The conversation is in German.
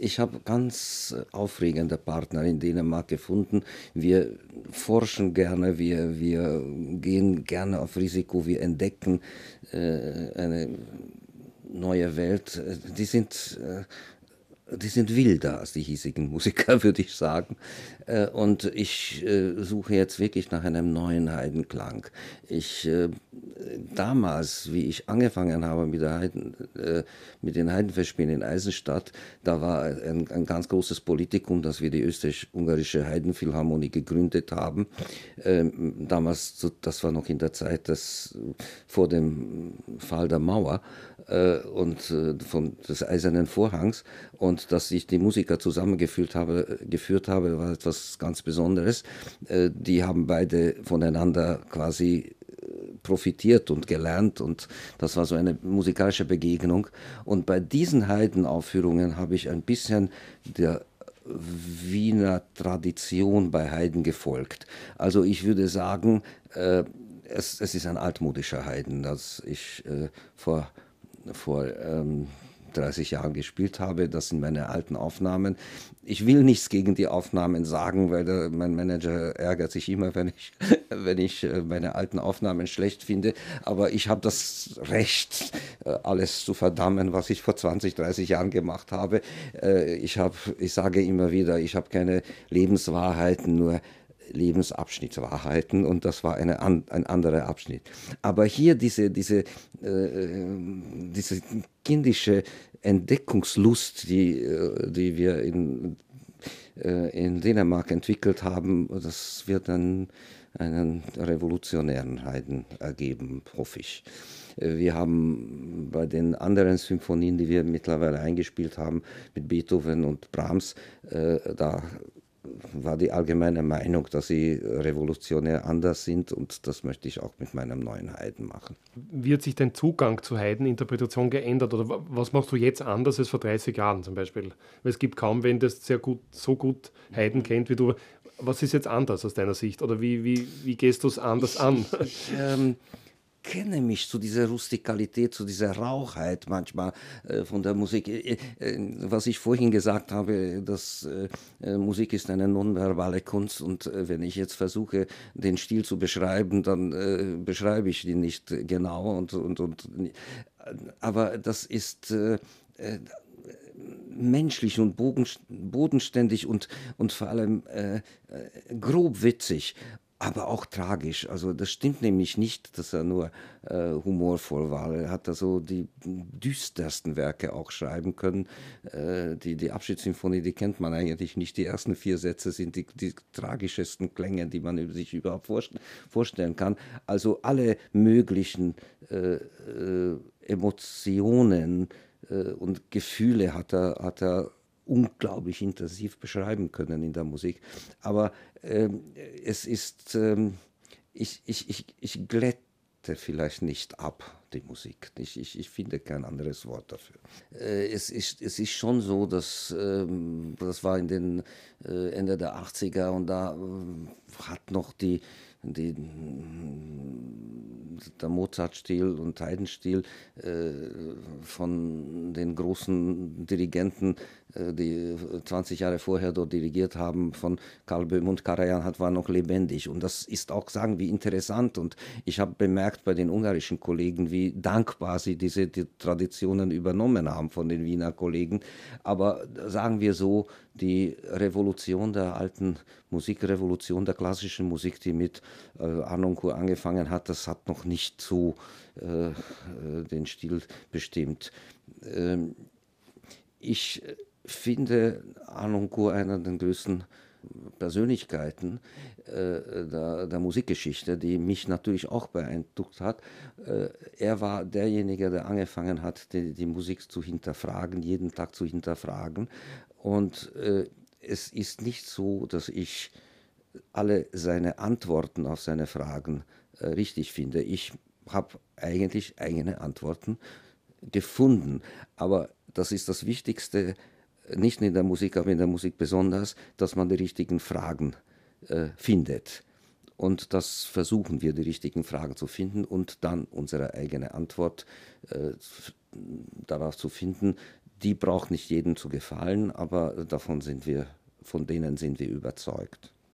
ich habe ganz aufregende Partner in Dänemark gefunden. Wir forschen gerne, wir, wir gehen gerne auf Risiko, wir entdecken äh, eine neue Welt. Die sind äh, die sind wilder als die hiesigen Musiker, würde ich sagen. Äh, und ich äh, suche jetzt wirklich nach einem neuen Heidenklang. Ich, äh, damals, wie ich angefangen habe mit, Heiden, mit den Heidenfestspielen in Eisenstadt, da war ein, ein ganz großes Politikum, dass wir die österreich-ungarische Heidenphilharmonie gegründet haben. Ähm, damals, das war noch in der Zeit des, vor dem Fall der Mauer und vom, des Eisernen Vorhangs. Und dass ich die Musiker zusammengeführt habe, geführt habe, war etwas ganz Besonderes. Äh, die haben beide voneinander quasi äh, profitiert und gelernt und das war so eine musikalische Begegnung. Und bei diesen Heidenaufführungen habe ich ein bisschen der Wiener Tradition bei Haydn gefolgt. Also ich würde sagen, äh, es, es, ist ein altmodischer Haydn, das ich äh, vor, vor ähm, 30 Jahren gespielt habe. Das sind meine alten Aufnahmen. Ich will nichts gegen die Aufnahmen sagen, weil der, mein Manager ärgert sich immer, wenn ich, wenn ich äh, meine alten Aufnahmen schlecht finde. Aber ich habe das Recht, äh, alles zu verdammen, was ich vor 20, 30 Jahren gemacht habe. Äh, ich, hab, ich sage immer wieder, ich habe keine Lebenswahrheiten, nur Lebensabschnittswahrheiten und das war eine, ein anderer Abschnitt. Aber hier diese, diese, äh, diese kindische Entdeckungslust, die, äh, die wir in, äh, in Dänemark entwickelt haben, das wird dann einen revolutionären Heiden ergeben, hoffe ich. Äh, wir haben bei den anderen Symphonien, die wir mittlerweile eingespielt haben, mit Beethoven und Brahms, äh, da war die allgemeine Meinung, dass sie revolutionär anders sind und das möchte ich auch mit meinem neuen Haydn machen. Wie hat sich dein Zugang zur Haydn-Interpretation geändert oder was machst du jetzt anders als vor 30 Jahren zum Beispiel? Weil es gibt kaum wen, der sehr gut, so gut Haydn kennt wie du. Was ist jetzt anders aus deiner Sicht oder wie, wie, wie gehst du es anders ich, an? Ich, ähm, kenne mich zu dieser Rustikalität, zu dieser Rauchheit manchmal äh, von der Musik. Äh, äh, was ich vorhin gesagt habe, dass äh, äh, Musik ist eine nonverbale Kunst und äh, wenn ich jetzt versuche, den Stil zu beschreiben, dann beschreibe ich ihn nicht genau und, und, und aber das ist menschlich und bodenständig und, und vor allem grob witzig aber auch tragisch. Also das stimmt nämlich nicht, dass er nur äh, humorvoll war. Er hat also die düstersten Werke auch schreiben können. Äh, die, die Abschiedssymphonie, die kennt man eigentlich nicht. Die ersten vier Sätze sind die, die tragischesten Klänge, die man sich überhaupt vorstellen kann. Also alle möglichen äh, äh Emotionen äh, und Gefühle hat er, hat er unglaublich intensiv beschreiben können in der Musik. Aber ähm, es ist, ähm, ich, ich, ich, ich glätte vielleicht nicht ab, die Musik. Ich, ich, ich finde kein anderes Wort dafür. Äh, es, ist, es ist schon so, dass ähm, das war in den äh, Ende der 80er und da äh, hat noch die die, der Mozart-Stil und Haydn-Stil äh, von den großen Dirigenten, äh, die 20 Jahre vorher dort dirigiert haben, von Karl Böhm und Karajan, hat, war noch lebendig. Und das ist auch, sagen wir, interessant. Und ich habe bemerkt bei den ungarischen Kollegen, wie dankbar sie diese die Traditionen übernommen haben von den Wiener Kollegen. Aber sagen wir so, die Revolution der alten Musikrevolution der klassischen Musik, die mit äh, Anonco angefangen hat, das hat noch nicht so äh, äh den Stil bestimmt. Ähm, ich finde Anonco einer der größten Persönlichkeiten äh, der, der, Musikgeschichte, die mich natürlich auch beeindruckt hat. Äh, er war derjenige, der angefangen hat, die, die, Musik zu hinterfragen, jeden Tag zu hinterfragen. Und äh, es ist nicht so, dass ich alle seine Antworten auf seine Fragen äh, richtig finde. Ich habe eigentlich eigene Antworten gefunden. Aber das ist das Wichtigste, nicht in der Musik, aber in der Musik besonders, dass man die richtigen Fragen äh, findet. Und das versuchen wir, die richtigen Fragen zu finden und dann unsere eigene Antwort äh, darauf zu finden, die braucht nicht jedem zu gefallen, aber davon sind wir, von denen sind wir überzeugt.